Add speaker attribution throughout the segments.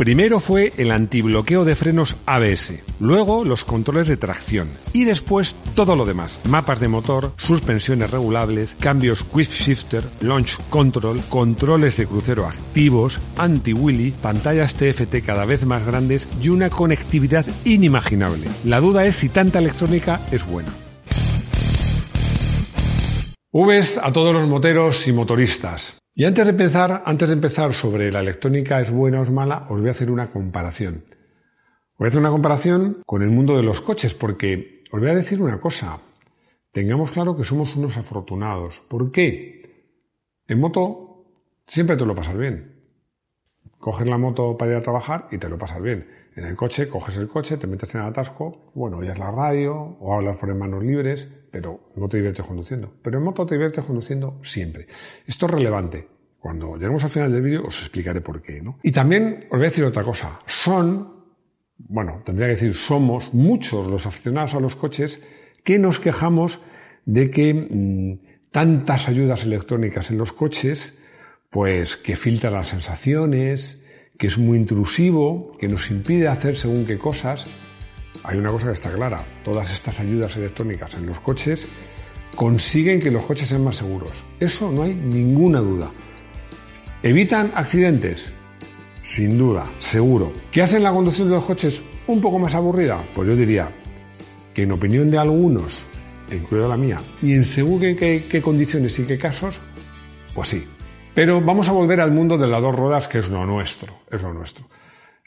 Speaker 1: Primero fue el antibloqueo de frenos ABS, luego los controles de tracción y después todo lo demás. Mapas de motor, suspensiones regulables, cambios quick shifter, launch control, controles de crucero activos, anti-wheelie, pantallas TFT cada vez más grandes y una conectividad inimaginable. La duda es si tanta electrónica es buena. Vs a todos los moteros y motoristas. Y antes de empezar, antes de empezar sobre la electrónica es buena o es mala, os voy a hacer una comparación. Os voy a hacer una comparación con el mundo de los coches, porque os voy a decir una cosa. Tengamos claro que somos unos afortunados. ¿Por qué? En moto siempre te lo pasas bien. Coges la moto para ir a trabajar y te lo pasas bien. En el coche, coges el coche, te metes en el atasco, bueno, oyes la radio o hablas por manos libres, pero no te diviertes conduciendo. Pero en moto te diviertes conduciendo siempre. Esto es relevante. Cuando lleguemos al final del vídeo os explicaré por qué, ¿no? Y también os voy a decir otra cosa. Son, bueno, tendría que decir somos muchos los aficionados a los coches que nos quejamos de que mmm, tantas ayudas electrónicas en los coches, pues que filtra las sensaciones, que es muy intrusivo, que nos impide hacer según qué cosas. Hay una cosa que está clara, todas estas ayudas electrónicas en los coches consiguen que los coches sean más seguros. Eso no hay ninguna duda. ¿Evitan accidentes? Sin duda, seguro. ¿Qué hacen la conducción de los coches un poco más aburrida? Pues yo diría que en opinión de algunos, incluida la mía, y en según qué, qué condiciones y qué casos, pues sí, pero vamos a volver al mundo de las dos ruedas, que es lo nuestro, es lo nuestro.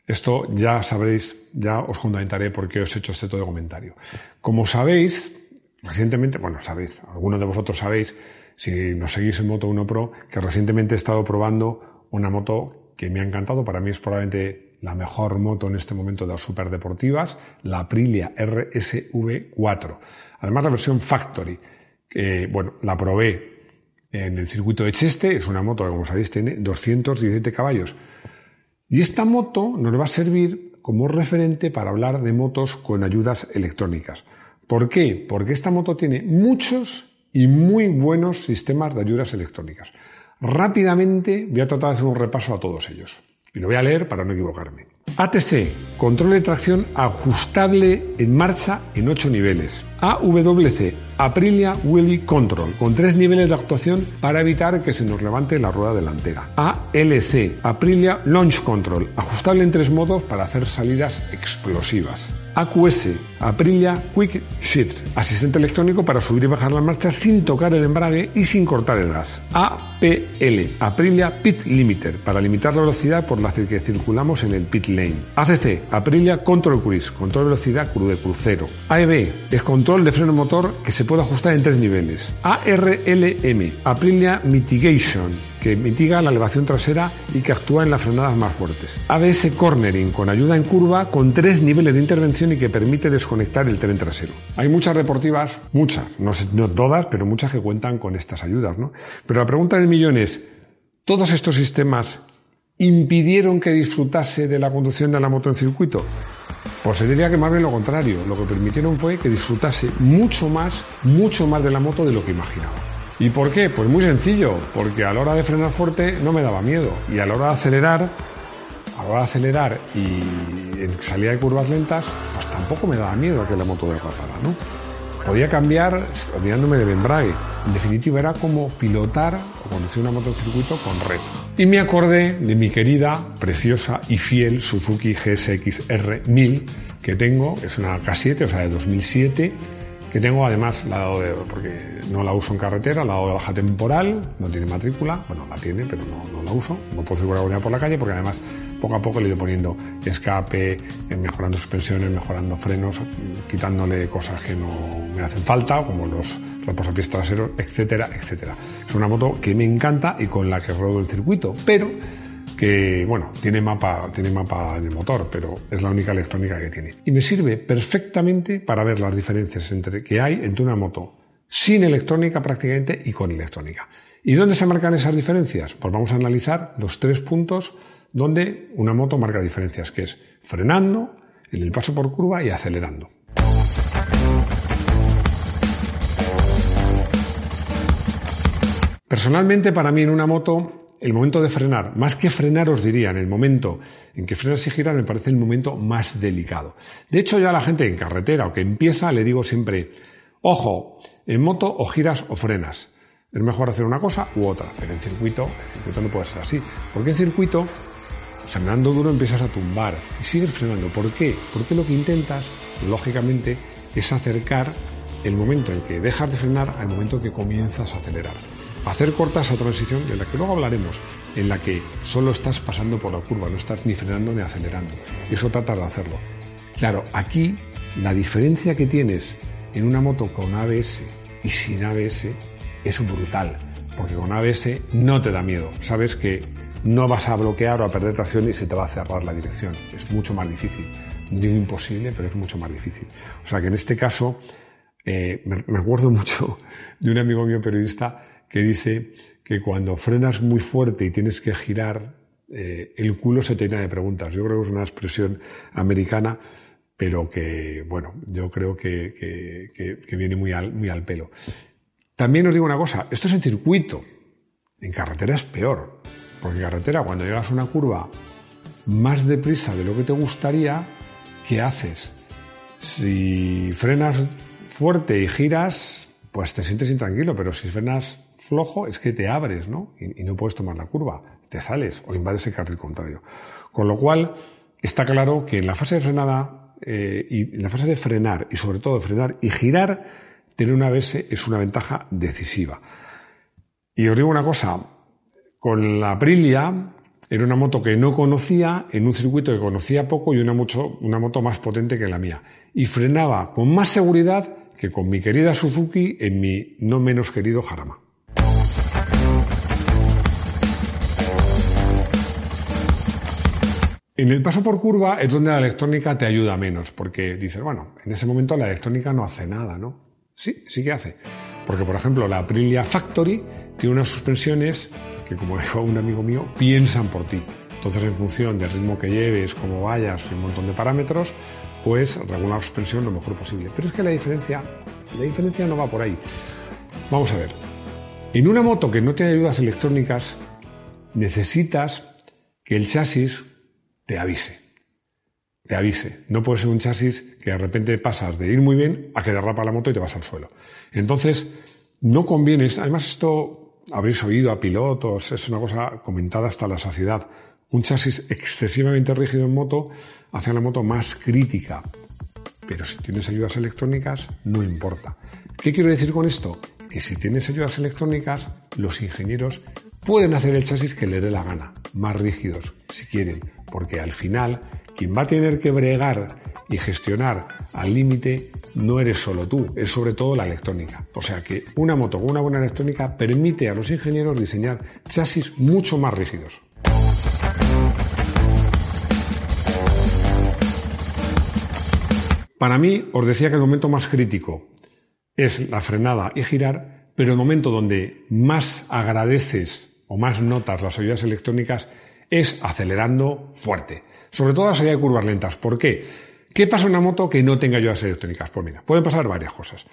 Speaker 1: Esto ya sabréis, ya os fundamentaré por qué os he hecho este todo comentario. Como sabéis, recientemente, bueno, sabéis, algunos de vosotros sabéis, si nos seguís en Moto 1 Pro, que recientemente he estado probando una moto que me ha encantado, para mí es probablemente la mejor moto en este momento de las superdeportivas, la Aprilia RSV4. Además la versión Factory, que, bueno, la probé en el circuito de Cheste. Es una moto que, como sabéis, tiene 217 caballos. Y esta moto nos va a servir como referente para hablar de motos con ayudas electrónicas. ¿Por qué? Porque esta moto tiene muchos y muy buenos sistemas de ayudas electrónicas. Rápidamente voy a tratar de hacer un repaso a todos ellos. Y lo voy a leer para no equivocarme. ATC, control de tracción ajustable en marcha en 8 niveles. AWC, Aprilia Wheelie Control, con tres niveles de actuación para evitar que se nos levante la rueda delantera. ALC, Aprilia Launch Control, ajustable en tres modos para hacer salidas explosivas. AQS, Aprilia Quick Shift, asistente electrónico para subir y bajar la marcha sin tocar el embrague y sin cortar el gas. APL, Aprilia Pit Limiter, para limitar la velocidad por la que circulamos en el pit lane. ACC, Aprilia Control Cruise, control velocidad de crucero. AEB, es control de freno motor que se puede ajustar en tres niveles. ARLM, Aprilia Mitigation, que mitiga la elevación trasera y que actúa en las frenadas más fuertes. ABS Cornering, con ayuda en curva, con tres niveles de intervención y que permite desconectar el tren trasero. Hay muchas deportivas, muchas, no, no todas, pero muchas que cuentan con estas ayudas, ¿no? Pero la pregunta del millón es, ¿todos estos sistemas impidieron que disfrutase de la conducción de la moto en circuito? Pues se diría que más bien lo contrario. Lo que permitieron fue que disfrutase mucho más, mucho más de la moto de lo que imaginaba. ¿Y por qué? Pues muy sencillo, porque a la hora de frenar fuerte no me daba miedo y a la hora de acelerar, a la hora de acelerar y en salida de curvas lentas, pues tampoco me daba miedo que la moto derrapara, ¿no? Podía cambiar olvidándome del embrague. En definitiva, era como pilotar o conducir una moto en circuito con red. Y me acordé de mi querida, preciosa y fiel Suzuki GSX-R 1000 que tengo, es una K7, o sea, de 2007 que tengo además la dado de, porque no la uso en carretera, la dado de baja temporal, no tiene matrícula, bueno, la tiene, pero no, la uso, no puedo circular por la calle porque además poco a poco le he ido poniendo escape, eh, mejorando suspensiones, mejorando frenos, quitándole cosas que no me hacen falta, como los reposapiés traseros, etcétera, etcétera. Es una moto que me encanta y con la que rodo el circuito, pero que, bueno, tiene mapa, tiene mapa de motor, pero es la única electrónica que tiene. Y me sirve perfectamente para ver las diferencias entre, que hay entre una moto sin electrónica prácticamente y con electrónica. ¿Y dónde se marcan esas diferencias? Pues vamos a analizar los tres puntos donde una moto marca diferencias, que es frenando, en el paso por curva y acelerando. Personalmente, para mí en una moto, el momento de frenar, más que frenar os diría, en el momento en que frenas y giras, me parece el momento más delicado. De hecho, ya a la gente en carretera o que empieza, le digo siempre, ojo, en moto o giras o frenas. Es mejor hacer una cosa u otra, pero en circuito, en circuito no puede ser así. Porque en circuito, frenando duro empiezas a tumbar y sigues frenando. ¿Por qué? Porque lo que intentas, lógicamente, es acercar el momento en que dejas de frenar al momento en que comienzas a acelerar. Hacer corta esa transición de la que luego hablaremos, en la que solo estás pasando por la curva, no estás ni frenando ni acelerando. Eso trata de hacerlo. Claro, aquí la diferencia que tienes en una moto con ABS y sin ABS es brutal, porque con ABS no te da miedo, sabes que no vas a bloquear o a perder tracción y se te va a cerrar la dirección, es mucho más difícil, no digo imposible, pero es mucho más difícil. O sea que en este caso, eh, me, acuerdo mucho de un amigo mío periodista que dice que cuando frenas muy fuerte y tienes que girar, eh, el culo se te llena de preguntas. Yo creo que es una expresión americana pero que, bueno, yo creo que, que, viene muy al, muy al pelo. También os digo una cosa, esto es en circuito, en carretera es peor, en carretera cuando llegas a una curva más deprisa de lo que te gustaría, ¿qué haces? Si frenas fuerte y giras, pues te sientes intranquilo, pero si frenas flojo es que te abres, ¿no? Y, y no puedes tomar la curva, te sales o invades el carril contrario. Con lo cual, está claro que en la fase de frenada eh, y en la fase de frenar y sobre todo de frenar y girar, tener una ABS es una ventaja decisiva. Y os digo una cosa, con la Aprilia era una moto que no conocía, en un circuito que conocía poco y una, mucho, una moto más potente que la mía. Y frenaba con más seguridad que con mi querida Suzuki en mi no menos querido Jarama. En el paso por curva es donde la electrónica te ayuda menos, porque dices, bueno, en ese momento la electrónica no hace nada, ¿no? Sí, sí que hace. Porque, por ejemplo, la Aprilia Factory tiene unas suspensiones como dijo un amigo mío, piensan por ti. Entonces, en función del ritmo que lleves, cómo vayas un montón de parámetros, pues regula la suspensión lo mejor posible. Pero es que la diferencia, la diferencia no va por ahí. Vamos a ver. En una moto que no tiene ayudas electrónicas, necesitas que el chasis te avise. Te avise. No puede ser un chasis que de repente pasas de ir muy bien a que derrapa la moto y te vas al suelo. Entonces, no conviene. Además, esto habréis oído a pilotos, es una cosa comentada hasta la saciedad. Un chasis excesivamente rígido en moto hace a la moto más crítica. Pero si tienes ayudas electrónicas, no importa. ¿Qué quiero decir con esto? Que si tienes ayudas electrónicas, los ingenieros pueden hacer el chasis que le dé la gana, más rígidos, si quieren, porque al final quien va a tener que bregar y gestionar al límite no eres solo tú, es sobre todo la electrónica. O sea que una moto con una buena electrónica permite a los ingenieros diseñar chasis mucho más rígidos. Para mí, os decía que el momento más crítico es la frenada y girar, pero el momento donde más agradeces o más notas las ayudas electrónicas es acelerando fuerte. Sobre todo a la salida de curvas lentas. ¿Por qué? ¿Qué pasa en una moto que no tenga ayudas electrónicas? Pues mira, pueden pasar varias cosas.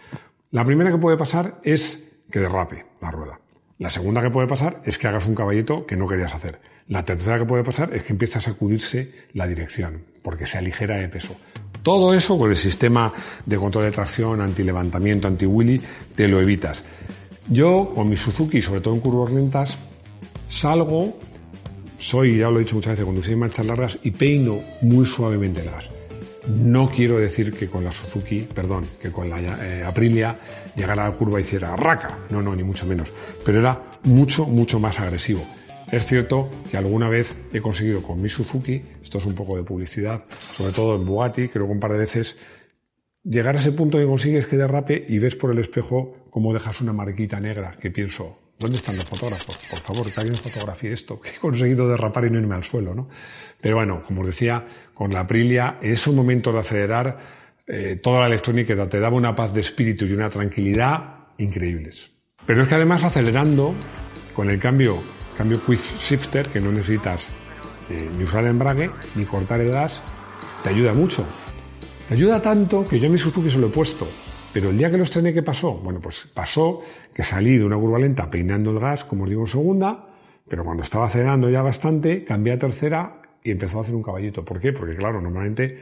Speaker 1: La primera que puede pasar es que derrape la rueda. La segunda que puede pasar es que hagas un caballito que no querías hacer. La tercera que puede pasar es que empiece a sacudirse la dirección, porque se aligera de peso. Todo eso con el sistema de control de tracción, anti-levantamiento, anti-wheelie, te lo evitas. Yo, con mi Suzuki, sobre todo en curvas lentas, salgo, soy, ya lo he dicho muchas veces, conducir en marchas largas y peino muy suavemente el gas. No quiero decir que con la Suzuki, perdón, que con la eh, Aprilia llegara a la curva y hiciera raca, no, no, ni mucho menos, pero era mucho, mucho más agresivo. Es cierto que alguna vez he conseguido con mi Suzuki, esto es un poco de publicidad, sobre todo en Bugatti, creo que un par de veces, llegar a ese punto que consigues que derrape y ves por el espejo cómo dejas una marquita negra, que pienso, ¿Dónde están los fotógrafos? Por favor, que alguien fotografíe esto, que he conseguido derrapar y no irme al suelo, ¿no? Pero bueno, como os decía, con la Aprilia, es un momento de acelerar, eh, toda la electrónica te daba una paz de espíritu y una tranquilidad increíbles. Pero es que además acelerando, con el cambio, cambio Quick Shifter, que no necesitas eh, ni usar embrague, ni cortar el gas, te ayuda mucho. Te ayuda tanto que yo a mi Suzuki se lo he puesto. Pero el día que lo estrené, ¿qué pasó? Bueno, pues pasó que salí de una curva lenta peinando el gas, como os digo, en segunda, pero cuando estaba acelerando ya bastante, cambié a tercera y empezó a hacer un caballito. ¿Por qué? Porque claro, normalmente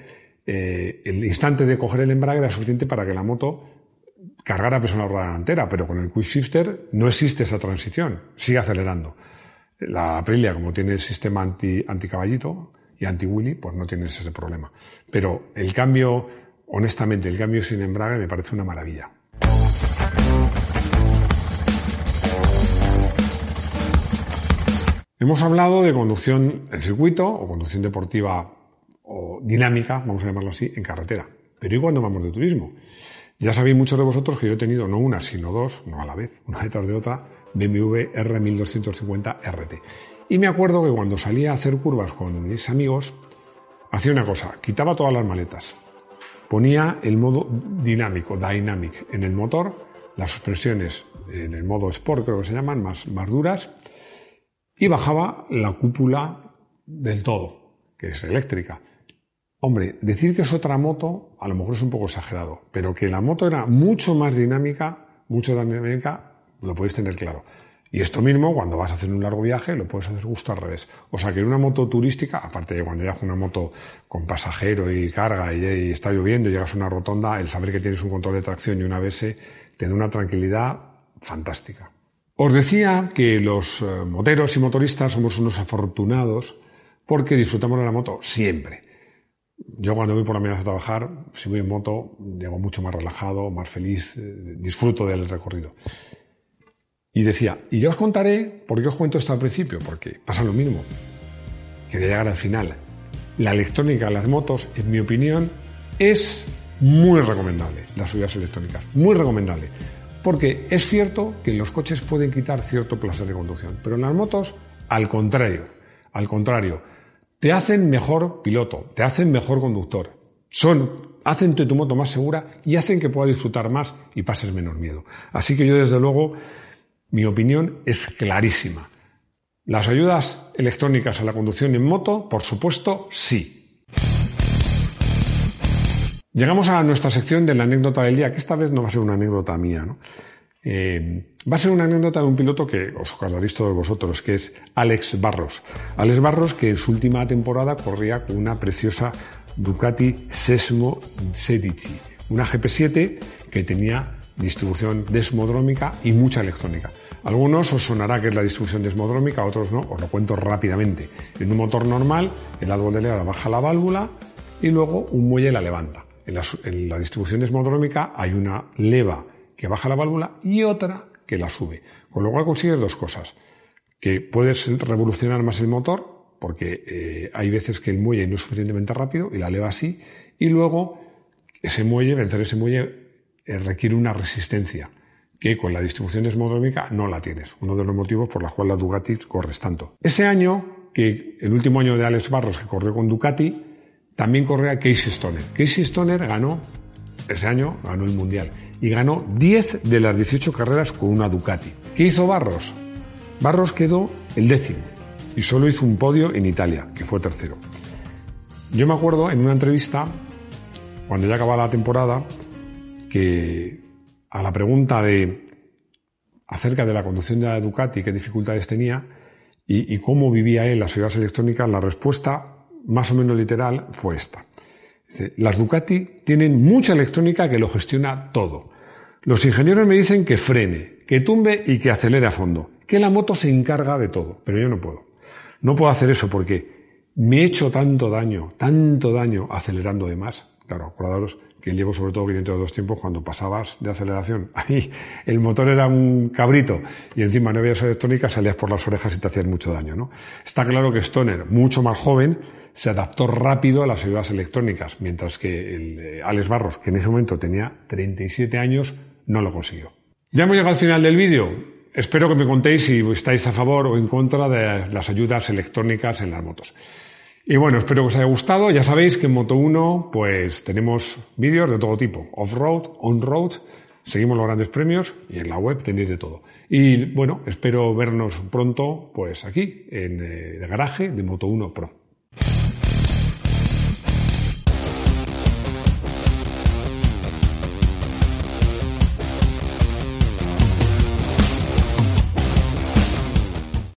Speaker 1: eh, el instante de coger el embrague era suficiente para que la moto cargara peso en la rueda delantera, pero con el quick shifter no existe esa transición, sigue acelerando. La Aprilia, como tiene el sistema anti, anti caballito y anti Willy, pues no tienes ese problema. Pero el cambio honestamente, el cambio sin embrague me parece una maravilla. Hemos hablado de conducción en circuito o conducción deportiva o dinámica, vamos a llamarlo así, en carretera. Pero ¿y cuando vamos de turismo? Ya sabéis muchos de vosotros que yo he tenido no una, sino dos, no a la vez, una detrás de otra, BMW R1250 RT. Y me acuerdo que cuando salía a hacer curvas con mis amigos, hacía una cosa, quitaba todas las maletas, ponía el modo dinámico, dynamic, en el motor, las suspensiones en el modo sport, creo que se llaman, más, más duras, y bajaba la cúpula del todo, que es eléctrica. Hombre, decir que es otra moto a lo mejor es un poco exagerado, pero que la moto era mucho más dinámica, mucho más dinámica, lo podéis tener claro. Y esto mismo, cuando vas a hacer un largo viaje, lo puedes hacer justo al revés. O sea que en una moto turística, aparte de cuando llegas una moto con pasajero y carga y, está lloviendo llegas a una rotonda, el saber que tienes un control de tracción y una ABS te da una tranquilidad fantástica. Os decía que los eh, moteros y motoristas somos unos afortunados porque disfrutamos de la moto siempre. Yo cuando voy por la mañana a trabajar, si voy en moto, llego mucho más relajado, más feliz, eh, disfruto del recorrido. Y decía, y yo os contaré, ¿por qué os cuento esto al principio? Porque pasa lo mismo, que de llegar al final. La electrónica las motos, en mi opinión, es muy recomendable, las subidas electrónicas, muy recomendable. Porque es cierto que los coches pueden quitar cierto placer de conducción, pero en las motos, al contrario, al contrario, te hacen mejor piloto, te hacen mejor conductor, son, hacen tu, moto más segura y hacen que puedas disfrutar más y pases menos miedo. Así que yo desde luego mi opinión es clarísima. ¿Las ayudas electrónicas a la conducción en moto? Por supuesto, sí. Llegamos a nuestra sección de la anécdota del día, que esta vez no va a ser una anécdota mía, ¿no? Eh, va a ser una anécdota de un piloto que os acordaréis todos vosotros, que es Alex Barros. Alex Barros, que en su última temporada corría con una preciosa Ducati Sesmo Sedici, una GP7 que tenía distribución desmodrómica y mucha electrónica. Algunos os sonará que es la distribución desmodrómica, otros no, os lo cuento rápidamente. En un motor normal, el árbol de leva baja la válvula y luego un muelle la levanta. En la, distribución desmodrómica hay una leva que baja la válvula y otra que la sube. Con lo cual consigues dos cosas. Que puedes revolucionar más el motor, porque eh, hay veces que el muelle no es suficientemente rápido y la leva sí, y luego ese muelle, vencer ese muelle eh, requiere una resistencia que con la distribución desmodrómica no la tienes. Uno de los motivos por los cuales la Ducati corres tanto. Ese año, que el último año de Alex Barros que corrió con Ducati, también corría Casey Stoner. Casey Stoner ganó, ese año ganó el Mundial y ganó 10 de las 18 carreras con una Ducati. ¿Qué hizo Barros? Barros quedó el décimo y solo hizo un podio en Italia, que fue tercero. Yo me acuerdo en una entrevista, cuando ya acababa la temporada, que a la pregunta de acerca de la conducción de la Ducati, qué dificultades tenía y, cómo vivía él las ciudades electrónicas, la respuesta más o menos literal fue esta. las Ducati tienen mucha electrónica que lo gestiona todo. Los ingenieros me dicen que frene, que tumbe y que acelere a fondo, que la moto se encarga de todo, pero yo no puedo. No puedo hacer eso porque me he hecho tanto daño, tanto daño acelerando de más. Claro, acordaros que llevo sobre todo 502 tiempos cuando pasabas de aceleración. Ahí el motor era un cabrito y encima no había electrónica, salías por las orejas y te hacías mucho daño. ¿no? Está claro que Stoner, mucho más joven, se adaptó rápido a las ayudas electrónicas, mientras que eh, Alex Barros, que en ese momento tenía 37 años, no lo consiguió. Ya hemos llegado al final del vídeo. espero que me contéis si estáis a favor o en contra de las ayudas electrónicas en las motos. Y bueno, espero que os haya gustado. Ya sabéis que en Moto 1 pues tenemos vídeos de todo tipo, off-road, on-road, seguimos los grandes premios y en la web tenéis de todo. Y bueno, espero vernos pronto pues aquí en eh, el garaje de Moto 1 Pro.